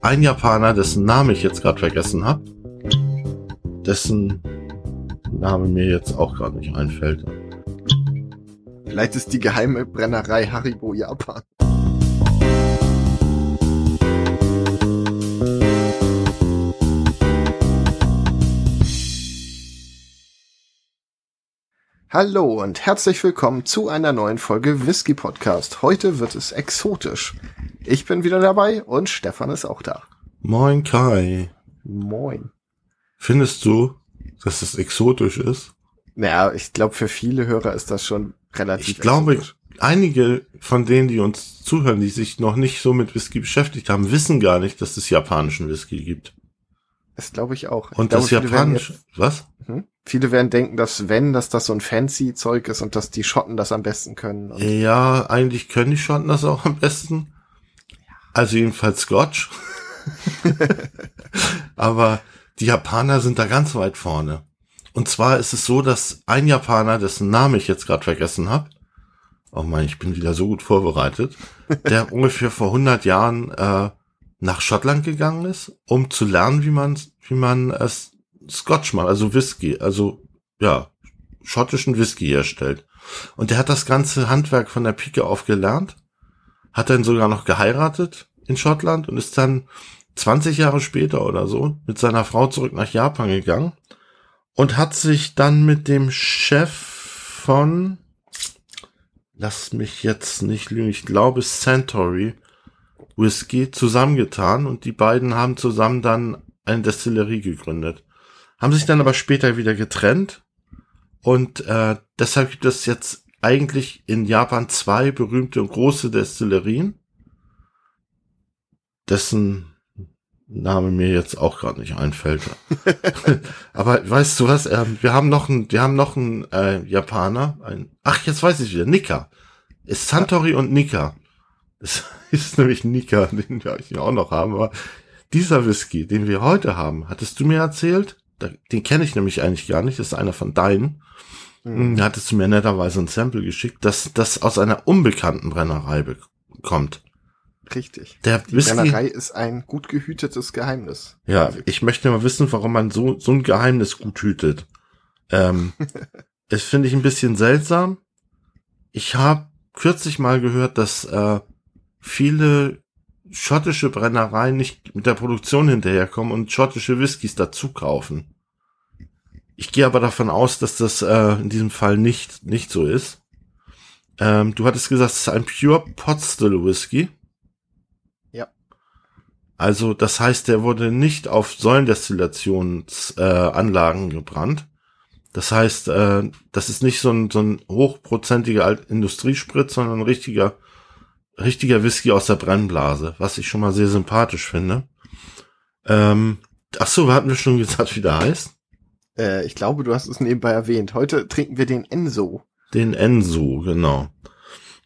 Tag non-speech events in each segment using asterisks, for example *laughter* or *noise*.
ein Japaner, dessen Name ich jetzt gerade vergessen habe, dessen Name mir jetzt auch gerade nicht einfällt. Vielleicht ist die geheime Brennerei Haribo Japan. Hallo und herzlich willkommen zu einer neuen Folge Whisky Podcast. Heute wird es exotisch. Ich bin wieder dabei und Stefan ist auch da. Moin Kai. Moin. Findest du, dass es exotisch ist? Naja, ich glaube, für viele Hörer ist das schon relativ Ich glaube, exotisch. einige von denen, die uns zuhören, die sich noch nicht so mit Whisky beschäftigt haben, wissen gar nicht, dass es japanischen Whisky gibt. Das glaube ich auch. Und ich das japanische, was? Viele werden denken, dass wenn, dass das so ein fancy Zeug ist und dass die Schotten das am besten können. Ja, eigentlich können die Schotten das auch am besten. Also jedenfalls Scotch. *laughs* Aber die Japaner sind da ganz weit vorne. Und zwar ist es so, dass ein Japaner, dessen Name ich jetzt gerade vergessen habe, oh mein, ich bin wieder so gut vorbereitet, der *laughs* ungefähr vor 100 Jahren äh, nach Schottland gegangen ist, um zu lernen, wie man wie man es Scotch macht, also Whisky, also ja, schottischen Whisky herstellt. Und der hat das ganze Handwerk von der Pike auf gelernt, hat dann sogar noch geheiratet in Schottland und ist dann 20 Jahre später oder so mit seiner Frau zurück nach Japan gegangen und hat sich dann mit dem Chef von, lass mich jetzt nicht lügen, ich glaube Centauri Whisky zusammengetan und die beiden haben zusammen dann eine Destillerie gegründet. Haben sich dann aber später wieder getrennt und äh, deshalb gibt es jetzt eigentlich in Japan zwei berühmte und große Destillerien, dessen Name mir jetzt auch gerade nicht einfällt. *laughs* *laughs* Aber weißt du was? Ähm, wir haben noch einen, wir haben noch einen äh, Japaner. Ein, ach, jetzt weiß ich wieder. Nika. Ist Santori und Nika. Das *laughs* ist nämlich Nika, den wir auch noch haben. Aber dieser Whisky, den wir heute haben, hattest du mir erzählt? Den kenne ich nämlich eigentlich gar nicht. Das ist einer von deinen. Mhm. Da hattest du mir netterweise ein Sample geschickt, dass das aus einer unbekannten Brennerei kommt. Richtig. Der Die Whisky. Brennerei ist ein gut gehütetes Geheimnis. Ja, ich möchte mal wissen, warum man so, so ein Geheimnis gut hütet. Ähm, *laughs* das finde ich ein bisschen seltsam. Ich habe kürzlich mal gehört, dass äh, viele schottische Brennereien nicht mit der Produktion hinterherkommen und schottische Whiskys dazu kaufen. Ich gehe aber davon aus, dass das äh, in diesem Fall nicht, nicht so ist. Ähm, du hattest gesagt, es ist ein Pure Pot Still Whisky. Ja. Also das heißt, der wurde nicht auf Säulendestillationsanlagen äh, gebrannt. Das heißt, äh, das ist nicht so ein, so ein hochprozentiger Industriesprit, sondern ein richtiger, richtiger Whisky aus der Brennblase, was ich schon mal sehr sympathisch finde. Ähm, ach so, hatten wir schon gesagt, wie der heißt? Äh, ich glaube, du hast es nebenbei erwähnt. Heute trinken wir den Enso. Den Enso, genau.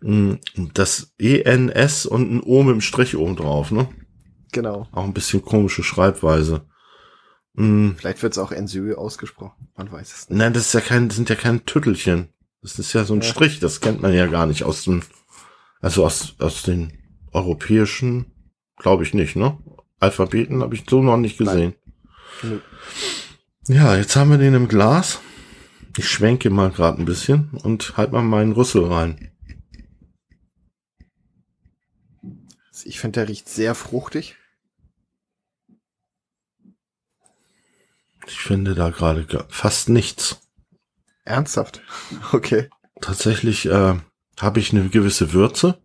Mm, Das ENS und ein O mit dem Strich oben drauf, ne? Genau. Auch ein bisschen komische Schreibweise. Mm, Vielleicht wird es auch Ensö ausgesprochen. Man weiß es nicht. Nein, das ist ja kein, das sind ja keine Tüttelchen. Das ist ja so ein Ja. Strich, das kennt man ja gar nicht aus dem, also aus, aus den europäischen, glaube ich nicht, ne? Alphabeten habe ich so noch nicht gesehen. Nö. Ja, jetzt haben wir den im Glas. Ich schwenke mal gerade ein bisschen und halt mal meinen Rüssel rein. Ich finde, der riecht sehr fruchtig. Ich finde da gerade fast nichts. Ernsthaft. *laughs* Okay. Tatsächlich äh, habe ich eine gewisse Würze.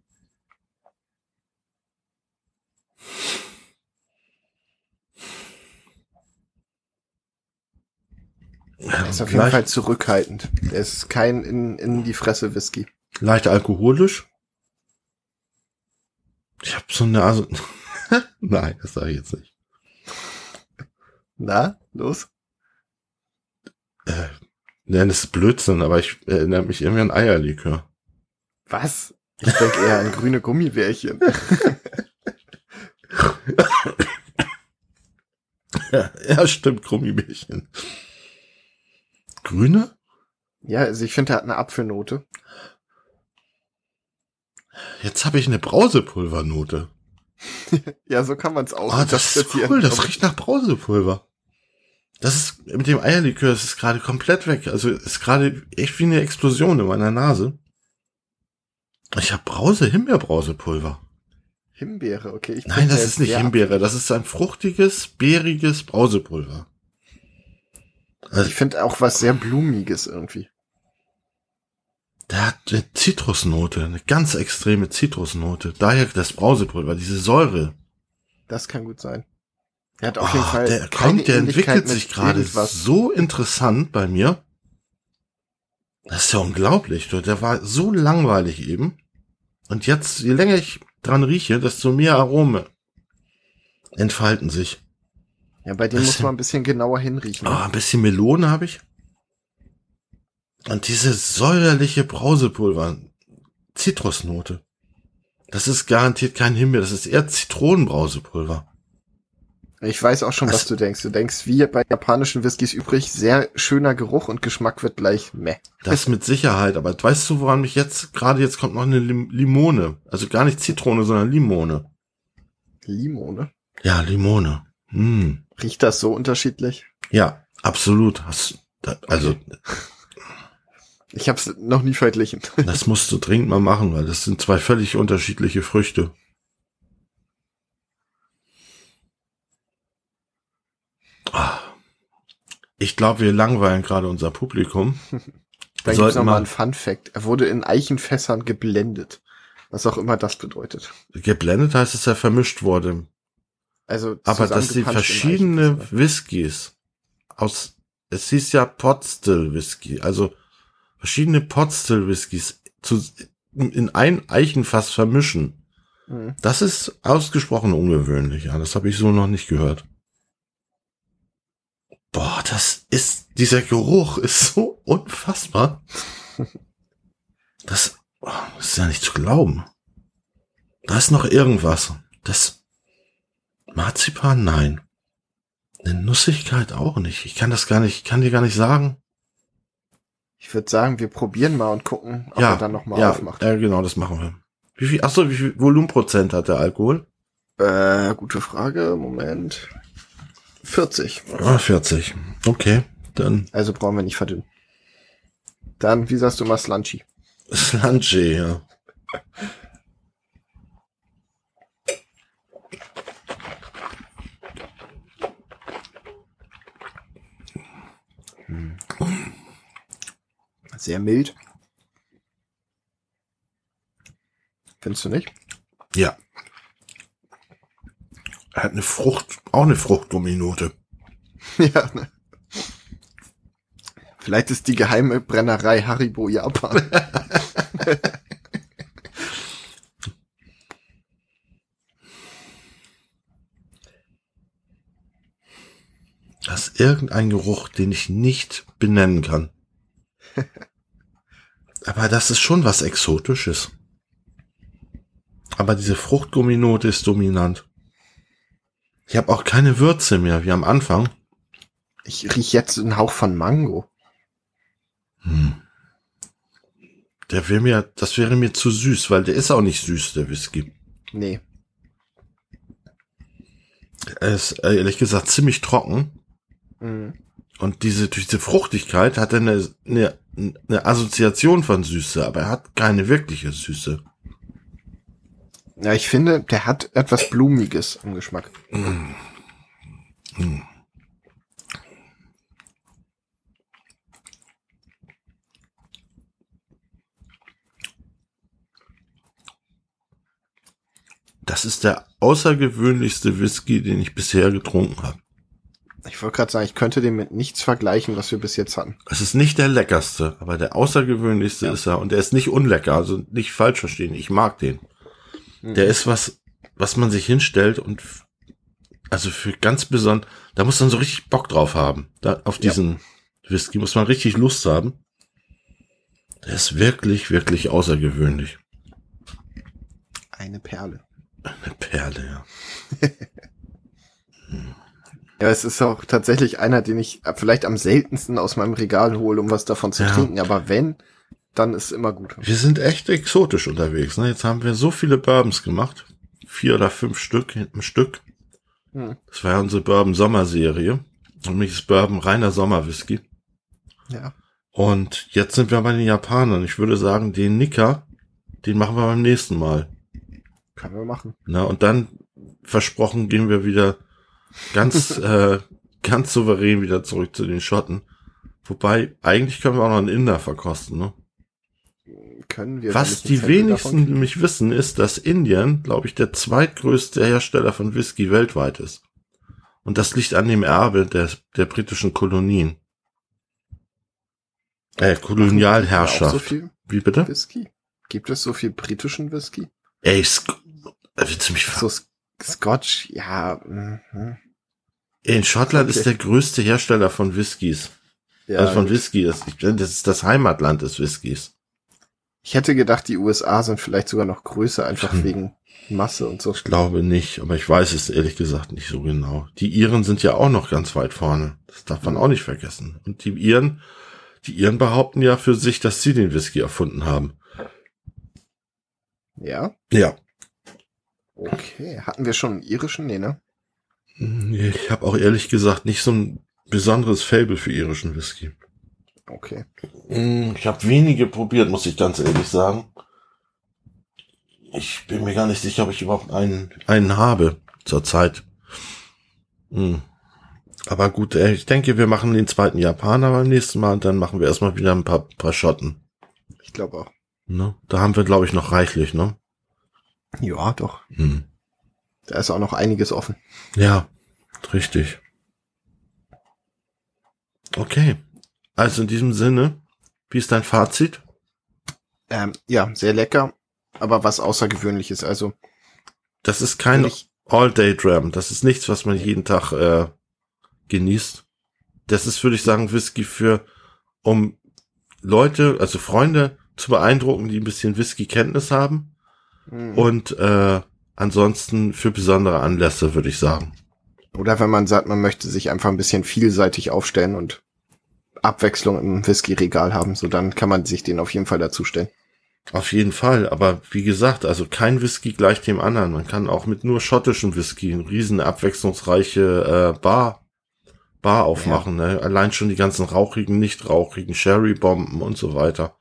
Er ist auf jeden leicht, Fall zurückhaltend. Er ist kein in, in die Fresse Whisky. leicht alkoholisch. Ich habe so eine Nase. *laughs* Nein, das sage ich jetzt nicht. Na, los? Äh, nein, das ist Blödsinn, aber ich erinnere mich irgendwie an Eierlikör. Was? Ich denke eher an grüne Gummibärchen. *laughs* Ja, ja stimmt, Gummibärchen. Grüne? Ja, also ich finde, er hat eine Apfelnote. Jetzt habe ich eine Brausepulvernote. *laughs* ja, so kann man es auch. Oh, das ist cool, das riecht nach Brausepulver. Das ist mit dem Eierlikör, das ist gerade komplett weg. Also ist gerade echt wie eine Explosion in meiner Nase. Ich habe Brause, Himbeerbrausepulver. Himbeere, okay. Ich Nein, das ist nicht Himbeere, das ist ein fruchtiges, beeriges Brausepulver. Also ich finde auch was sehr blumiges irgendwie. Der hat eine Zitrusnote, eine ganz extreme Zitrusnote. Daher das Brausepulver, diese Säure. Das kann gut sein. Er hat auf oh, jeden Fall. Der kommt, der entwickelt sich gerade so interessant bei mir. Das ist ja unglaublich. Der war so langweilig eben. Und jetzt, je länger ich dran rieche, desto mehr Arome entfalten sich. Ja, bei dem muss man ein bisschen genauer hinriechen. Ah, oh, ein bisschen Melone habe ich. Und diese säuerliche Brausepulver, Zitrusnote. Das ist garantiert kein Himbeer, das ist eher Zitronenbrausepulver. Ich weiß auch schon, was, was du denkst. Du denkst, wie bei japanischen Whiskys übrig, sehr schöner Geruch und Geschmack wird gleich meh. Das mit Sicherheit, aber weißt du, woran mich jetzt, gerade jetzt kommt noch eine Limone. Also gar nicht Zitrone, sondern Limone. Limone? Ja, Limone. Hm. Riecht das so unterschiedlich? Ja, absolut. Hast, also. Ich habe es noch nie verglichen. Das musst du dringend mal machen, weil das sind zwei völlig unterschiedliche Früchte. Ich glaube, wir langweilen gerade unser Publikum. *laughs* da gibt noch mal ein Fun Fact. Er wurde in Eichenfässern geblendet. Was auch immer das bedeutet. Geblendet heißt, dass er vermischt wurde. Also, aber dass die verschiedene Whiskys aus, es hieß ja Potstill Whisky, also verschiedene Potstill Whiskys zu, in ein Eichenfass vermischen. Mhm. Das ist ausgesprochen ungewöhnlich, ja. Das habe ich so noch nicht gehört. Boah, das ist, dieser Geruch ist so unfassbar. Das, oh, das ist ja nicht zu glauben. Da ist noch irgendwas. Das Marzipan, nein. Eine Nussigkeit auch nicht. Ich kann das gar nicht, kann dir gar nicht sagen. Ich würde sagen, wir probieren mal und gucken, ob ja, er dann nochmal ja, aufmacht. Ja, genau, das machen wir. Wie viel, achso, wie viel Volumenprozent hat der Alkohol? Äh, gute Frage. Moment. 40. Ah, 40. Okay, dann. Also brauchen wir nicht verdünnen. Dann, wie sagst du mal Slunchy? Slunchy, ja. Sehr mild. Findest du nicht? Ja. Er hat eine Frucht, auch eine Fruchtdominote. *laughs* ja, ne? Vielleicht ist die geheime Brennerei Haribo Japan. *laughs* Das ist irgendein Geruch, den ich nicht benennen kann. *laughs* Aber das ist schon was Exotisches. Aber diese Fruchtgumminote ist dominant. Ich habe auch keine Würze mehr, wie am Anfang. Ich riech jetzt einen Hauch von Mango. Hm. Der wäre mir, das wäre mir zu süß, weil der ist auch nicht süß, der Whisky. Nee. Er ist ehrlich gesagt ziemlich trocken. Mhm. Und diese, durch diese Fruchtigkeit hat er eine, eine, eine Assoziation von Süße, aber er hat keine wirkliche Süße. Ja, ich finde, der hat etwas Blumiges im Geschmack. Mm. Mm. Das ist der außergewöhnlichste Whisky, den ich bisher getrunken habe. Ich wollte gerade sagen, ich könnte den mit nichts vergleichen, was wir bis jetzt hatten. Es ist nicht der leckerste, aber der außergewöhnlichste ja. ist er. Und der ist nicht unlecker, also nicht falsch verstehen. Ich mag den. Der ist was, was man sich hinstellt und also für ganz besonders, da muss man so richtig Bock drauf haben. Da, auf diesen ja. Whisky muss man richtig Lust haben. Der ist wirklich, wirklich außergewöhnlich. Eine Perle. Eine Perle, ja. *laughs* Ja, es ist auch tatsächlich einer, den ich vielleicht am seltensten aus meinem Regal hole, um was davon zu ja. trinken. Aber wenn, dann ist immer gut. Wir sind echt exotisch unterwegs. Ne? Jetzt haben wir so viele Bourbons gemacht. vier oder fünf Stück, ein Stück. Hm. Das war ja unsere Bourbon Sommerserie. Und mich ist Bourbon reiner Sommerwhisky. Ja. Und jetzt sind wir bei den Japanern. Ich würde sagen, den Nicker, den machen wir beim nächsten Mal. Können wir machen. Na, und dann versprochen gehen wir wieder ganz, *laughs* äh, ganz souverän wieder zurück zu den Schotten. Wobei, eigentlich können wir auch noch einen Inder verkosten, ne? Können wir. Was die wenigsten nämlich wissen, ist, dass Indien, glaube ich, der zweitgrößte Hersteller von Whisky weltweit ist. Und das liegt an dem Erbe der, der britischen Kolonien. Äh, so Kolonialherrschaft. viel Wie bitte? Whisky? Gibt es so viel britischen Whisky? Ey, Sk willst du mich So S- Scotch, ja. mhm. In Schottland Okay. ist der größte Hersteller von Whiskys. ja also von. Whisky. Das ist das Heimatland des Whiskys. Ich hätte gedacht, die USA sind vielleicht sogar noch größer, einfach Hm. wegen Masse und so. Ich glaube nicht, aber ich weiß es ehrlich gesagt nicht so genau. Die Iren sind ja auch noch ganz weit vorne. Das darf man auch nicht vergessen. Und die Iren, die Iren behaupten ja für sich, dass sie den Whisky erfunden haben. Ja, Ja. okay. Hatten wir schon einen irischen? Nee, ne? Ich habe auch ehrlich gesagt nicht so ein besonderes Fable für irischen Whisky. Okay. Mm, Ich habe wenige probiert, muss ich ganz ehrlich sagen. Ich bin mir gar nicht sicher, ob ich überhaupt einen, einen habe zurzeit. Mm. Aber gut, äh, ich denke, wir machen den zweiten Japaner beim nächsten Mal und dann machen wir erstmal wieder ein paar, paar Schotten. Ich glaube auch. Ne? Da haben wir, glaube ich, noch reichlich, ne? Ja, doch. Hm. Da ist auch noch einiges offen. Ja, richtig. Okay. Also in diesem Sinne, wie ist dein Fazit? Ähm, ja, sehr lecker, aber was Außergewöhnliches. Also, Das ist kein All-Day-Dram. Das ist nichts, was man jeden Tag äh, genießt. Das ist, würde ich sagen, Whisky für, um Leute, also Freunde zu beeindrucken, die ein bisschen Whisky-Kenntnis haben. Mhm. Und äh, ansonsten für besondere Anlässe, würde ich sagen. Oder wenn man sagt, man möchte sich einfach ein bisschen vielseitig aufstellen und Abwechslung im Whisky-Regal haben, so dann kann man sich den auf jeden Fall dazustellen. Auf jeden Fall, aber wie gesagt, also kein Whisky gleich dem anderen. Man kann auch mit nur schottischem Whisky eine riesen abwechslungsreiche äh, Bar, Bar aufmachen. Ne? Allein schon die ganzen rauchigen, nicht rauchigen Sherry-Bomben und so weiter.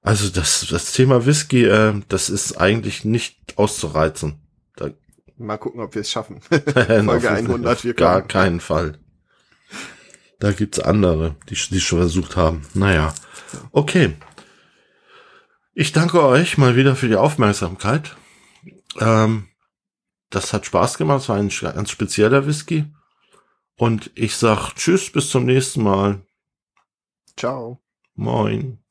Also das, das Thema Whisky, äh, das ist eigentlich nicht auszureizen. Da, Mal gucken, ob wir es schaffen. *laughs* Folge Folge 100, wir gar keinen Fall. Da gibt's andere, die die schon versucht haben. Naja, okay. Ich danke euch mal wieder für die Aufmerksamkeit. Ähm, das hat Spaß gemacht. Es war ein ganz spezieller Whisky. Und ich sag Tschüss, bis zum nächsten Mal. Ciao. Moin.